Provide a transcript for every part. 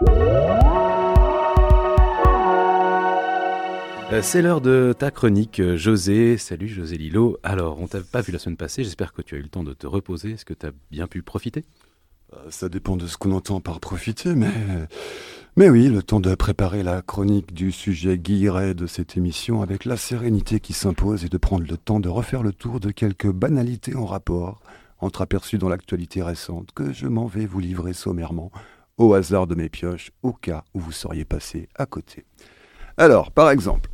Euh, c'est l'heure de ta chronique, euh, José. Salut José Lilo. Alors, on t'a pas vu la semaine passée, j'espère que tu as eu le temps de te reposer. Est-ce que tu as bien pu profiter? Euh, Ça dépend de ce qu'on entend par profiter, mais... Mais oui, le temps de préparer la chronique du sujet guilleret de cette émission avec la sérénité qui s'impose et de prendre le temps de refaire le tour de quelques banalités en rapport, entreaperçues dans l'actualité récente, que je m'en vais vous livrer sommairement, au hasard de mes pioches, au cas où vous seriez passé à côté. Alors, par exemple,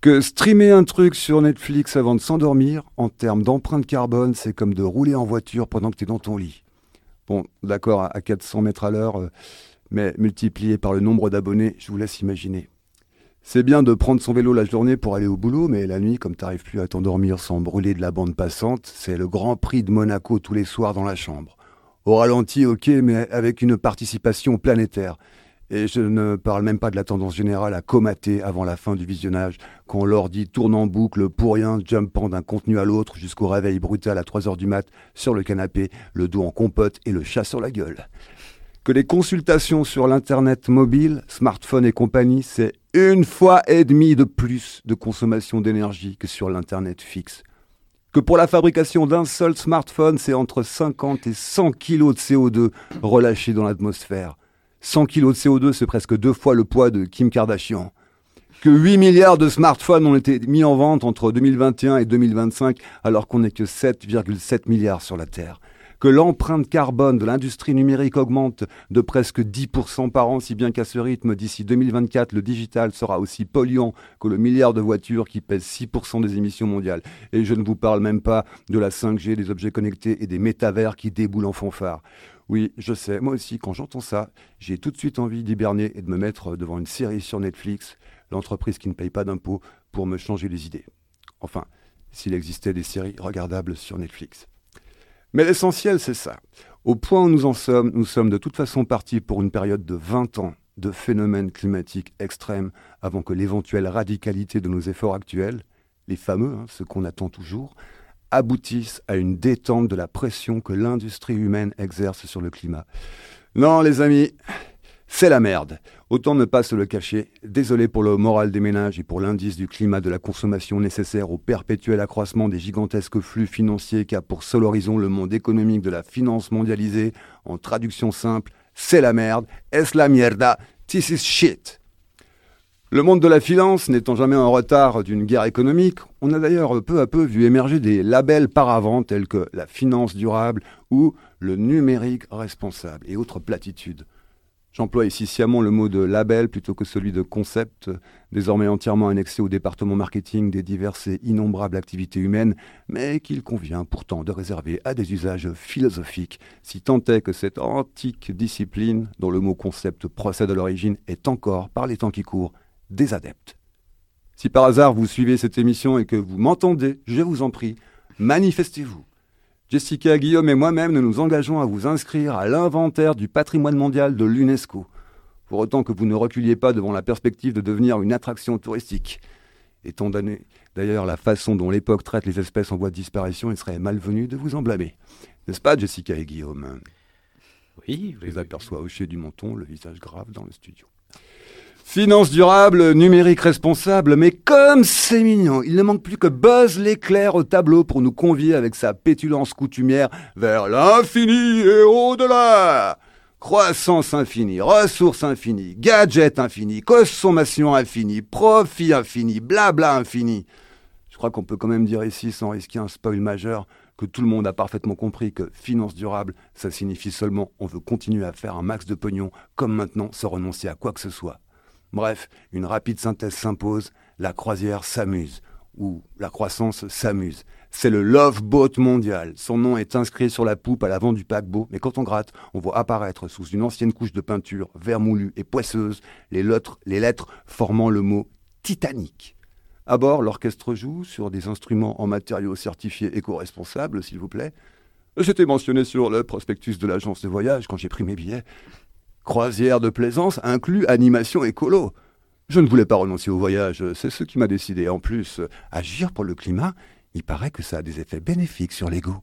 que streamer un truc sur Netflix avant de s'endormir, en termes d'empreinte carbone, c'est comme de rouler en voiture pendant que tu es dans ton lit. Bon, d'accord, à 400 mètres à l'heure, euh, mais multiplié par le nombre d'abonnés, je vous laisse imaginer. C'est bien de prendre son vélo la journée pour aller au boulot, mais la nuit, comme t'arrives plus à t'endormir sans brûler de la bande passante, c'est le grand prix de Monaco tous les soirs dans la chambre. Au ralenti, ok, mais avec une participation planétaire. Et je ne parle même pas de la tendance générale à comater avant la fin du visionnage, quand l'ordi tourne en boucle pour rien, jumpant d'un contenu à l'autre jusqu'au réveil brutal à 3 heures du mat, sur le canapé, le dos en compote et le chat sur la gueule. Que les consultations sur l'internet mobile, smartphone et compagnie, c'est une fois et demie de plus de consommation d'énergie que sur l'internet fixe. Que pour la fabrication d'un seul smartphone, c'est entre 50 et 100 kilos de CO2 relâchés dans l'atmosphère 100 kg de CO2, c'est presque deux fois le poids de Kim Kardashian. Que 8 milliards de smartphones ont été mis en vente entre 2021 et 2025, alors qu'on n'est que 7,7 milliards sur la Terre. Que l'empreinte carbone de l'industrie numérique augmente de presque 10% par an, si bien qu'à ce rythme, d'ici 2024, le digital sera aussi polluant que le milliard de voitures qui pèsent 6% des émissions mondiales. Et je ne vous parle même pas de la 5G, des objets connectés et des métavers qui déboulent en fanfare. Oui, je sais, moi aussi, quand j'entends ça, j'ai tout de suite envie d'hiberner et de me mettre devant une série sur Netflix, l'entreprise qui ne paye pas d'impôts, pour me changer les idées. Enfin, s'il existait des séries regardables sur Netflix. Mais l'essentiel, c'est ça. Au point où nous en sommes, nous sommes de toute façon partis pour une période de 20 ans de phénomènes climatiques extrêmes avant que l'éventuelle radicalité de nos efforts actuels, les fameux, hein, ceux qu'on attend toujours, aboutissent à une détente de la pression que l'industrie humaine exerce sur le climat. Non, les amis, c'est la merde. Autant ne pas se le cacher. Désolé pour le moral des ménages et pour l'indice du climat de la consommation nécessaire au perpétuel accroissement des gigantesques flux financiers qu'a pour seul horizon le monde économique de la finance mondialisée. En traduction simple, c'est la merde. Es la mierda? This is shit. Le monde de la finance n'étant jamais en retard d'une guerre économique, on a d'ailleurs peu à peu vu émerger des labels paravents tels que la finance durable ou le numérique responsable et autres platitudes. J'emploie ici sciemment le mot de label plutôt que celui de concept, désormais entièrement annexé au département marketing des diverses et innombrables activités humaines, mais qu'il convient pourtant de réserver à des usages philosophiques, si tant est que cette antique discipline, dont le mot concept procède à l'origine, est encore, par les temps qui courent, des adeptes. Si par hasard vous suivez cette émission et que vous m'entendez, je vous en prie, manifestez-vous. Jessica, Guillaume et moi-même, nous nous engageons à vous inscrire à l'inventaire du patrimoine mondial de l'UNESCO, pour autant que vous ne reculiez pas devant la perspective de devenir une attraction touristique. Étant donné d'ailleurs la façon dont l'époque traite les espèces en voie de disparition, il serait malvenu de vous en blâmer. N'est-ce pas, Jessica et Guillaume? Oui, je les aperçois hocher du menton, le visage grave dans le studio. Finance durable, numérique responsable, mais comme c'est mignon, il ne manque plus que Buzz l'éclair au tableau pour nous convier avec sa pétulance coutumière vers l'infini et au-delà. Croissance infinie, ressources infinies, gadgets infinis, consommation infinie, profit infini, blabla infini. Je crois qu'on peut quand même dire ici, sans risquer un spoil majeur, que tout le monde a parfaitement compris que finance durable, ça signifie seulement on veut continuer à faire un max de pognon, comme maintenant sans renoncer à quoi que ce soit. Bref, une rapide synthèse s'impose, la croisière s'amuse, ou la croissance s'amuse. C'est le Love Boat mondial. Son nom est inscrit sur la poupe à l'avant du paquebot, mais quand on gratte, on voit apparaître sous une ancienne couche de peinture vermoulue et poisseuse les lettres, les lettres formant le mot Titanic. À bord, l'orchestre joue sur des instruments en matériaux certifiés éco-responsables, s'il vous plaît. J'étais mentionné sur le prospectus de l'agence de voyage quand j'ai pris mes billets. Croisière de plaisance inclut animation écolo. Je ne voulais pas renoncer au voyage, c'est ce qui m'a décidé. En plus, agir pour le climat, il paraît que ça a des effets bénéfiques sur l'ego.